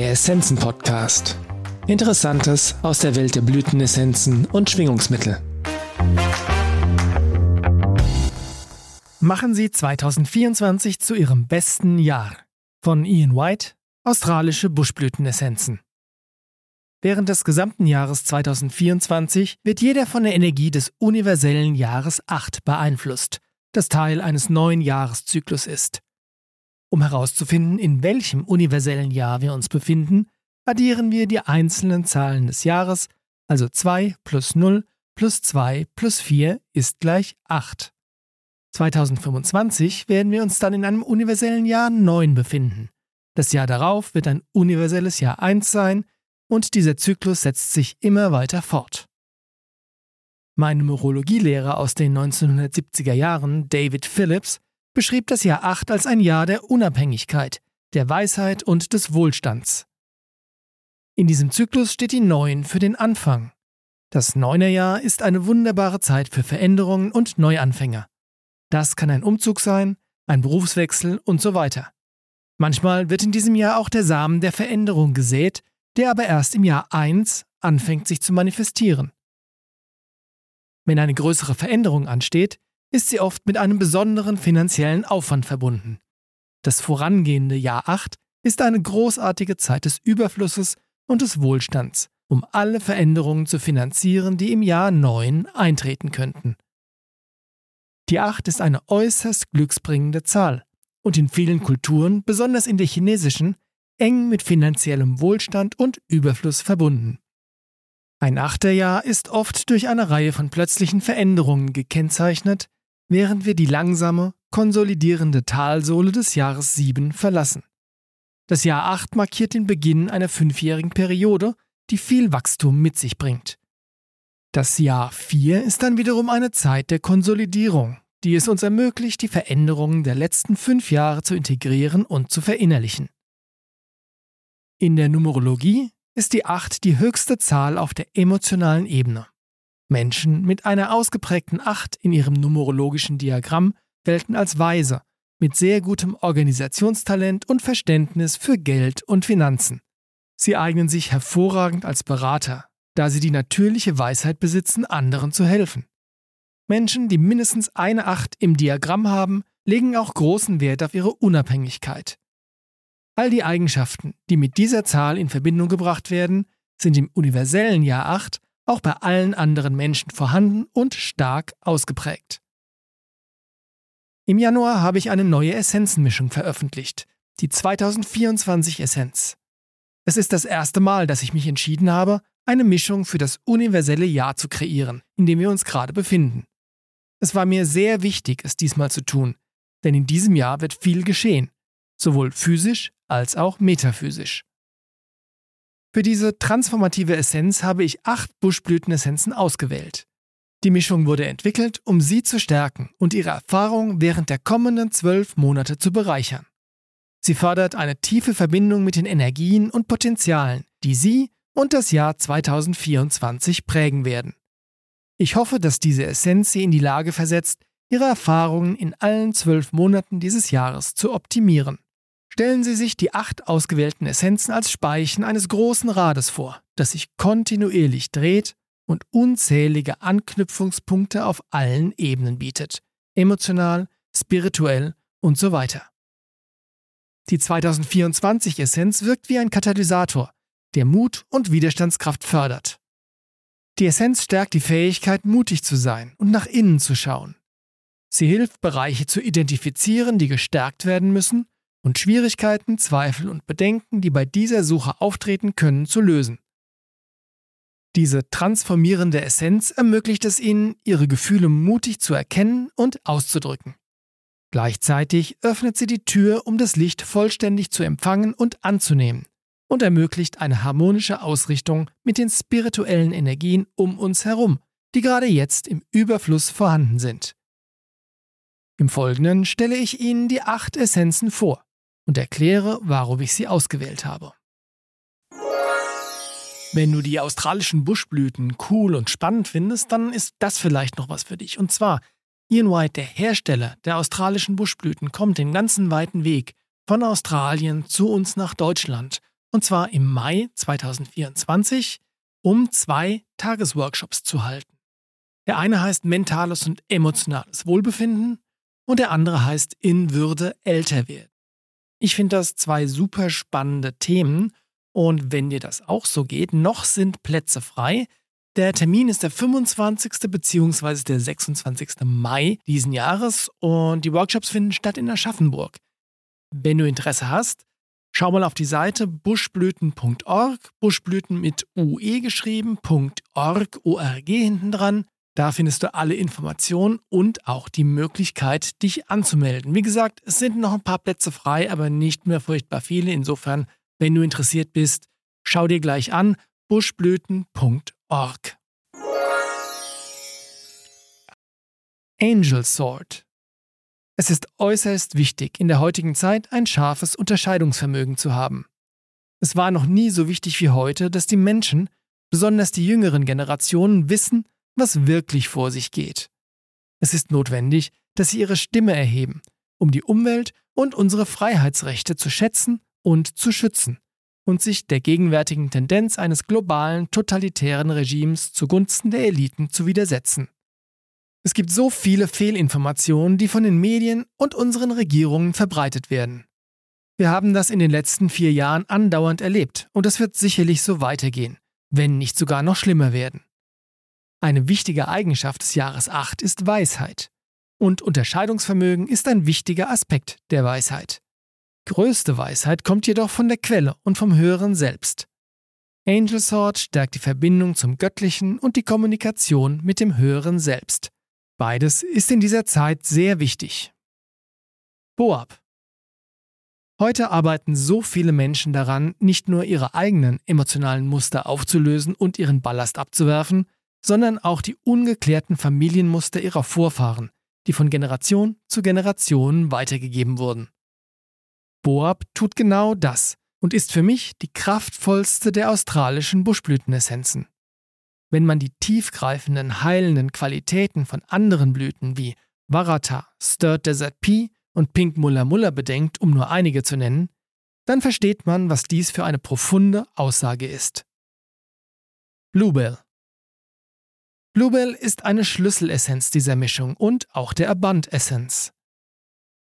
Der Essenzen-Podcast. Interessantes aus der Welt der Blütenessenzen und Schwingungsmittel. Machen Sie 2024 zu Ihrem besten Jahr. Von Ian White, Australische Buschblütenessenzen. Während des gesamten Jahres 2024 wird jeder von der Energie des universellen Jahres 8 beeinflusst, das Teil eines neuen Jahreszyklus ist. Um herauszufinden, in welchem universellen Jahr wir uns befinden, addieren wir die einzelnen Zahlen des Jahres, also 2 plus 0 plus 2 plus 4 ist gleich 8. 2025 werden wir uns dann in einem universellen Jahr 9 befinden. Das Jahr darauf wird ein universelles Jahr 1 sein und dieser Zyklus setzt sich immer weiter fort. Mein Numerologielehrer aus den 1970er Jahren, David Phillips, beschrieb das Jahr 8 als ein Jahr der Unabhängigkeit, der Weisheit und des Wohlstands. In diesem Zyklus steht die 9 für den Anfang. Das Neunerjahr ist eine wunderbare Zeit für Veränderungen und Neuanfänger. Das kann ein Umzug sein, ein Berufswechsel und so weiter. Manchmal wird in diesem Jahr auch der Samen der Veränderung gesät, der aber erst im Jahr 1 anfängt sich zu manifestieren. Wenn eine größere Veränderung ansteht, ist sie oft mit einem besonderen finanziellen Aufwand verbunden. Das vorangehende Jahr 8 ist eine großartige Zeit des Überflusses und des Wohlstands, um alle Veränderungen zu finanzieren, die im Jahr 9 eintreten könnten. Die 8 ist eine äußerst glücksbringende Zahl und in vielen Kulturen, besonders in der chinesischen, eng mit finanziellem Wohlstand und Überfluss verbunden. Ein Achterjahr ist oft durch eine Reihe von plötzlichen Veränderungen gekennzeichnet, während wir die langsame, konsolidierende Talsohle des Jahres 7 verlassen. Das Jahr 8 markiert den Beginn einer fünfjährigen Periode, die viel Wachstum mit sich bringt. Das Jahr 4 ist dann wiederum eine Zeit der Konsolidierung, die es uns ermöglicht, die Veränderungen der letzten fünf Jahre zu integrieren und zu verinnerlichen. In der Numerologie ist die 8 die höchste Zahl auf der emotionalen Ebene. Menschen mit einer ausgeprägten Acht in ihrem numerologischen Diagramm gelten als weise, mit sehr gutem Organisationstalent und Verständnis für Geld und Finanzen. Sie eignen sich hervorragend als Berater, da sie die natürliche Weisheit besitzen, anderen zu helfen. Menschen, die mindestens eine Acht im Diagramm haben, legen auch großen Wert auf ihre Unabhängigkeit. All die Eigenschaften, die mit dieser Zahl in Verbindung gebracht werden, sind im universellen Jahr 8 auch bei allen anderen Menschen vorhanden und stark ausgeprägt. Im Januar habe ich eine neue Essenzenmischung veröffentlicht, die 2024 Essenz. Es ist das erste Mal, dass ich mich entschieden habe, eine Mischung für das universelle Jahr zu kreieren, in dem wir uns gerade befinden. Es war mir sehr wichtig, es diesmal zu tun, denn in diesem Jahr wird viel geschehen, sowohl physisch als auch metaphysisch. Für diese transformative Essenz habe ich acht Buschblütenessenzen ausgewählt. Die Mischung wurde entwickelt, um Sie zu stärken und Ihre Erfahrung während der kommenden zwölf Monate zu bereichern. Sie fördert eine tiefe Verbindung mit den Energien und Potenzialen, die Sie und das Jahr 2024 prägen werden. Ich hoffe, dass diese Essenz Sie in die Lage versetzt, Ihre Erfahrungen in allen zwölf Monaten dieses Jahres zu optimieren. Stellen Sie sich die acht ausgewählten Essenzen als Speichen eines großen Rades vor, das sich kontinuierlich dreht und unzählige Anknüpfungspunkte auf allen Ebenen bietet, emotional, spirituell und so weiter. Die 2024 Essenz wirkt wie ein Katalysator, der Mut und Widerstandskraft fördert. Die Essenz stärkt die Fähigkeit, mutig zu sein und nach innen zu schauen. Sie hilft, Bereiche zu identifizieren, die gestärkt werden müssen und Schwierigkeiten, Zweifel und Bedenken, die bei dieser Suche auftreten können, zu lösen. Diese transformierende Essenz ermöglicht es ihnen, ihre Gefühle mutig zu erkennen und auszudrücken. Gleichzeitig öffnet sie die Tür, um das Licht vollständig zu empfangen und anzunehmen und ermöglicht eine harmonische Ausrichtung mit den spirituellen Energien um uns herum, die gerade jetzt im Überfluss vorhanden sind. Im Folgenden stelle ich Ihnen die acht Essenzen vor und erkläre, warum ich sie ausgewählt habe. Wenn du die australischen Buschblüten cool und spannend findest, dann ist das vielleicht noch was für dich. Und zwar, Ian White, der Hersteller der australischen Buschblüten, kommt den ganzen weiten Weg von Australien zu uns nach Deutschland, und zwar im Mai 2024, um zwei Tagesworkshops zu halten. Der eine heißt Mentales und emotionales Wohlbefinden und der andere heißt In Würde älter werden. Ich finde das zwei super spannende Themen und wenn dir das auch so geht, noch sind Plätze frei. Der Termin ist der 25. bzw. der 26. Mai diesen Jahres und die Workshops finden statt in Aschaffenburg. Wenn du Interesse hast, schau mal auf die Seite buschblüten.org, Buschblüten mit UE geschrieben, .org, ORG hinten dran. Da findest du alle Informationen und auch die Möglichkeit, dich anzumelden. Wie gesagt, es sind noch ein paar Plätze frei, aber nicht mehr furchtbar viele. Insofern, wenn du interessiert bist, schau dir gleich an buschblüten.org. Angel Sword. Es ist äußerst wichtig, in der heutigen Zeit ein scharfes Unterscheidungsvermögen zu haben. Es war noch nie so wichtig wie heute, dass die Menschen, besonders die jüngeren Generationen, wissen, was wirklich vor sich geht. Es ist notwendig, dass sie ihre Stimme erheben, um die Umwelt und unsere Freiheitsrechte zu schätzen und zu schützen und sich der gegenwärtigen Tendenz eines globalen totalitären Regimes zugunsten der Eliten zu widersetzen. Es gibt so viele Fehlinformationen, die von den Medien und unseren Regierungen verbreitet werden. Wir haben das in den letzten vier Jahren andauernd erlebt und es wird sicherlich so weitergehen, wenn nicht sogar noch schlimmer werden. Eine wichtige Eigenschaft des Jahres 8 ist Weisheit. Und Unterscheidungsvermögen ist ein wichtiger Aspekt der Weisheit. Größte Weisheit kommt jedoch von der Quelle und vom Höheren selbst. Angel Sword stärkt die Verbindung zum Göttlichen und die Kommunikation mit dem Höheren selbst. Beides ist in dieser Zeit sehr wichtig. Boab. Heute arbeiten so viele Menschen daran, nicht nur ihre eigenen emotionalen Muster aufzulösen und ihren Ballast abzuwerfen, sondern auch die ungeklärten Familienmuster ihrer Vorfahren, die von Generation zu Generation weitergegeben wurden. Boab tut genau das und ist für mich die kraftvollste der australischen Buschblütenessenzen. Wenn man die tiefgreifenden, heilenden Qualitäten von anderen Blüten wie Varata, Stirred Desert Pea und Pink Mulla Mulla bedenkt, um nur einige zu nennen, dann versteht man, was dies für eine profunde Aussage ist. Bluebell Bluebell ist eine Schlüsselessenz dieser Mischung und auch der Abund-Essenz.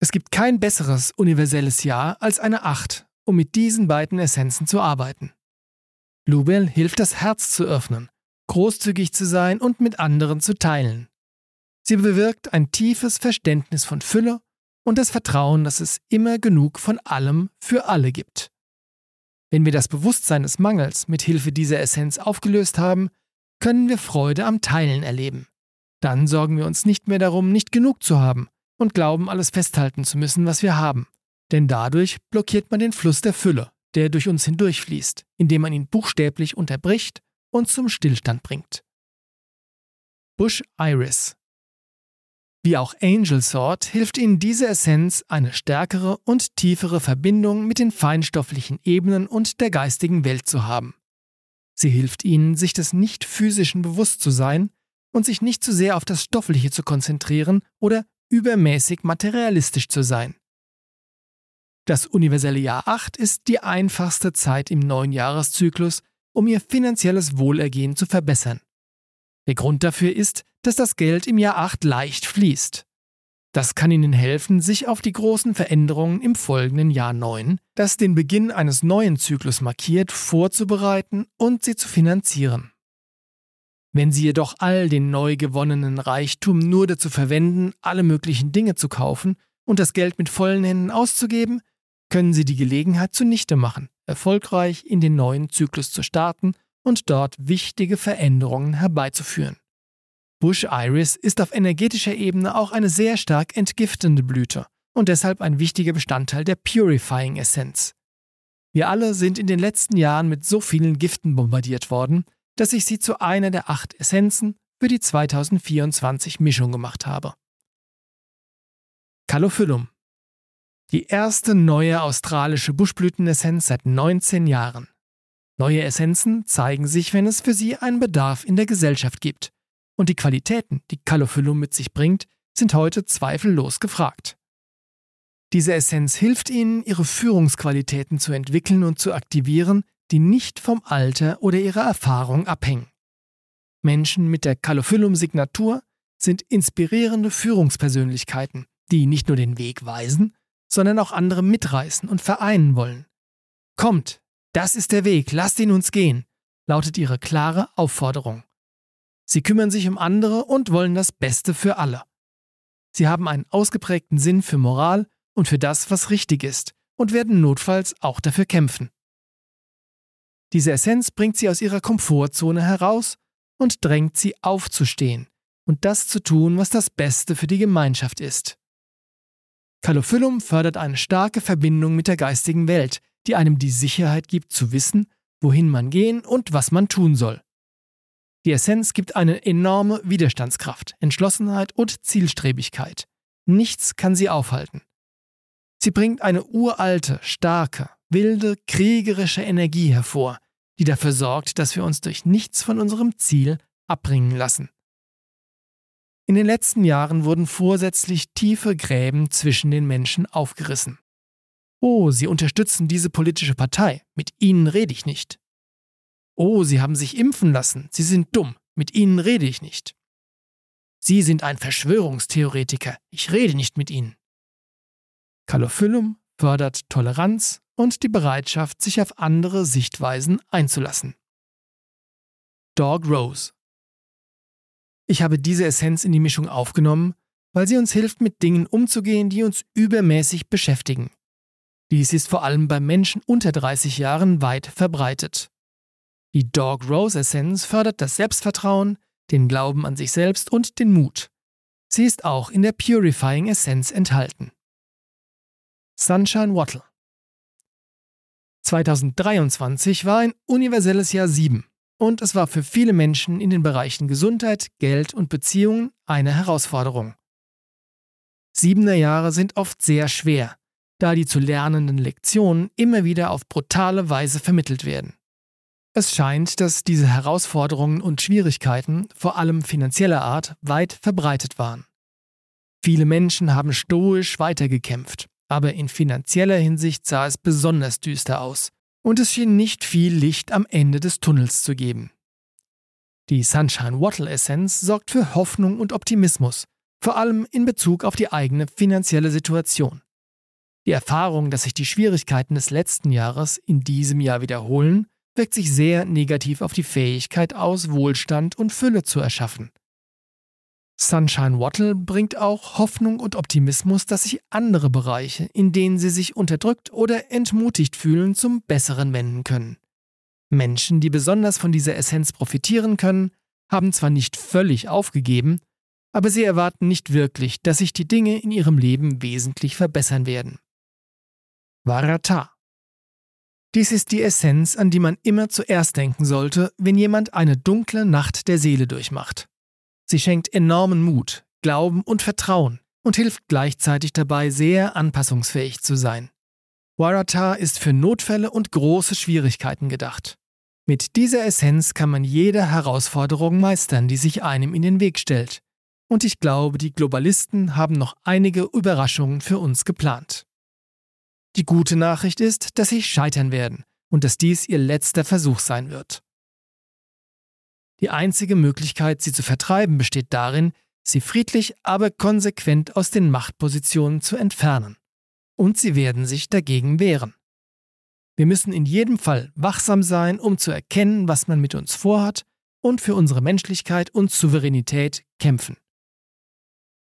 Es gibt kein besseres universelles Jahr als eine Acht, um mit diesen beiden Essenzen zu arbeiten. Bluebell hilft das Herz zu öffnen, großzügig zu sein und mit anderen zu teilen. Sie bewirkt ein tiefes Verständnis von Fülle und das Vertrauen, dass es immer genug von allem für alle gibt. Wenn wir das Bewusstsein des Mangels mit Hilfe dieser Essenz aufgelöst haben, können wir Freude am Teilen erleben. Dann sorgen wir uns nicht mehr darum, nicht genug zu haben und glauben, alles festhalten zu müssen, was wir haben. Denn dadurch blockiert man den Fluss der Fülle, der durch uns hindurchfließt, indem man ihn buchstäblich unterbricht und zum Stillstand bringt. Bush Iris Wie auch Angel Sword hilft Ihnen diese Essenz, eine stärkere und tiefere Verbindung mit den feinstofflichen Ebenen und der geistigen Welt zu haben. Sie hilft ihnen, sich des nicht-physischen bewusst zu sein und sich nicht zu sehr auf das Stoffliche zu konzentrieren oder übermäßig materialistisch zu sein. Das universelle Jahr 8 ist die einfachste Zeit im neuen Jahreszyklus, um ihr finanzielles Wohlergehen zu verbessern. Der Grund dafür ist, dass das Geld im Jahr 8 leicht fließt. Das kann Ihnen helfen, sich auf die großen Veränderungen im folgenden Jahr 9, das den Beginn eines neuen Zyklus markiert, vorzubereiten und sie zu finanzieren. Wenn Sie jedoch all den neu gewonnenen Reichtum nur dazu verwenden, alle möglichen Dinge zu kaufen und das Geld mit vollen Händen auszugeben, können Sie die Gelegenheit zunichte machen, erfolgreich in den neuen Zyklus zu starten und dort wichtige Veränderungen herbeizuführen. Bush Iris ist auf energetischer Ebene auch eine sehr stark entgiftende Blüte und deshalb ein wichtiger Bestandteil der Purifying Essenz. Wir alle sind in den letzten Jahren mit so vielen Giften bombardiert worden, dass ich sie zu einer der acht Essenzen für die 2024 Mischung gemacht habe. Calophyllum. Die erste neue australische Buschblütenessenz seit 19 Jahren. Neue Essenzen zeigen sich, wenn es für sie einen Bedarf in der Gesellschaft gibt und die Qualitäten, die Calophyllum mit sich bringt, sind heute zweifellos gefragt. Diese Essenz hilft Ihnen, Ihre Führungsqualitäten zu entwickeln und zu aktivieren, die nicht vom Alter oder ihrer Erfahrung abhängen. Menschen mit der Calophyllum-Signatur sind inspirierende Führungspersönlichkeiten, die nicht nur den Weg weisen, sondern auch andere mitreißen und vereinen wollen. Kommt, das ist der Weg, lasst ihn uns gehen, lautet ihre klare Aufforderung. Sie kümmern sich um andere und wollen das Beste für alle. Sie haben einen ausgeprägten Sinn für Moral und für das, was richtig ist, und werden notfalls auch dafür kämpfen. Diese Essenz bringt sie aus ihrer Komfortzone heraus und drängt sie aufzustehen und das zu tun, was das Beste für die Gemeinschaft ist. Calophyllum fördert eine starke Verbindung mit der geistigen Welt, die einem die Sicherheit gibt zu wissen, wohin man gehen und was man tun soll. Die Essenz gibt eine enorme Widerstandskraft, Entschlossenheit und Zielstrebigkeit. Nichts kann sie aufhalten. Sie bringt eine uralte, starke, wilde, kriegerische Energie hervor, die dafür sorgt, dass wir uns durch nichts von unserem Ziel abbringen lassen. In den letzten Jahren wurden vorsätzlich tiefe Gräben zwischen den Menschen aufgerissen. Oh, Sie unterstützen diese politische Partei, mit Ihnen rede ich nicht. Oh, Sie haben sich impfen lassen, Sie sind dumm, mit Ihnen rede ich nicht. Sie sind ein Verschwörungstheoretiker, ich rede nicht mit Ihnen. Calophyllum fördert Toleranz und die Bereitschaft, sich auf andere Sichtweisen einzulassen. Dog Rose Ich habe diese Essenz in die Mischung aufgenommen, weil sie uns hilft, mit Dingen umzugehen, die uns übermäßig beschäftigen. Dies ist vor allem bei Menschen unter 30 Jahren weit verbreitet. Die Dog Rose Essenz fördert das Selbstvertrauen, den Glauben an sich selbst und den Mut. Sie ist auch in der Purifying Essenz enthalten. Sunshine Wattle. 2023 war ein universelles Jahr 7 und es war für viele Menschen in den Bereichen Gesundheit, Geld und Beziehungen eine Herausforderung. Siebener Jahre sind oft sehr schwer, da die zu lernenden Lektionen immer wieder auf brutale Weise vermittelt werden. Es scheint, dass diese Herausforderungen und Schwierigkeiten, vor allem finanzieller Art, weit verbreitet waren. Viele Menschen haben stoisch weitergekämpft, aber in finanzieller Hinsicht sah es besonders düster aus und es schien nicht viel Licht am Ende des Tunnels zu geben. Die Sunshine Wattle Essenz sorgt für Hoffnung und Optimismus, vor allem in Bezug auf die eigene finanzielle Situation. Die Erfahrung, dass sich die Schwierigkeiten des letzten Jahres in diesem Jahr wiederholen, wirkt sich sehr negativ auf die Fähigkeit aus, Wohlstand und Fülle zu erschaffen. Sunshine Wattle bringt auch Hoffnung und Optimismus, dass sich andere Bereiche, in denen sie sich unterdrückt oder entmutigt fühlen, zum Besseren wenden können. Menschen, die besonders von dieser Essenz profitieren können, haben zwar nicht völlig aufgegeben, aber sie erwarten nicht wirklich, dass sich die Dinge in ihrem Leben wesentlich verbessern werden. Varata Dies ist die Essenz, an die man immer zuerst denken sollte, wenn jemand eine dunkle Nacht der Seele durchmacht. Sie schenkt enormen Mut, Glauben und Vertrauen und hilft gleichzeitig dabei, sehr anpassungsfähig zu sein. Warata ist für Notfälle und große Schwierigkeiten gedacht. Mit dieser Essenz kann man jede Herausforderung meistern, die sich einem in den Weg stellt. Und ich glaube, die Globalisten haben noch einige Überraschungen für uns geplant. Die gute Nachricht ist, dass sie scheitern werden und dass dies ihr letzter Versuch sein wird. Die einzige Möglichkeit, sie zu vertreiben, besteht darin, sie friedlich, aber konsequent aus den Machtpositionen zu entfernen. Und sie werden sich dagegen wehren. Wir müssen in jedem Fall wachsam sein, um zu erkennen, was man mit uns vorhat und für unsere Menschlichkeit und Souveränität kämpfen.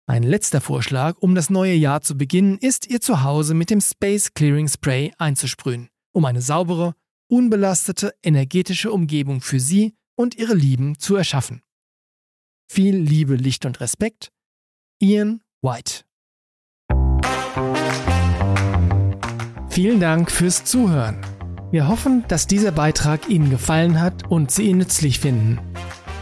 Ein letzter Vorschlag, um das neue Jahr zu beginnen, ist, ihr Zuhause mit dem Space Clearing Spray einzusprühen, um eine saubere, unbelastete, energetische Umgebung für Sie und ihre Lieben zu erschaffen. Viel Liebe, Licht und Respekt, Ian White. Vielen Dank fürs Zuhören. Wir hoffen, dass dieser Beitrag Ihnen gefallen hat und Sie ihn nützlich finden.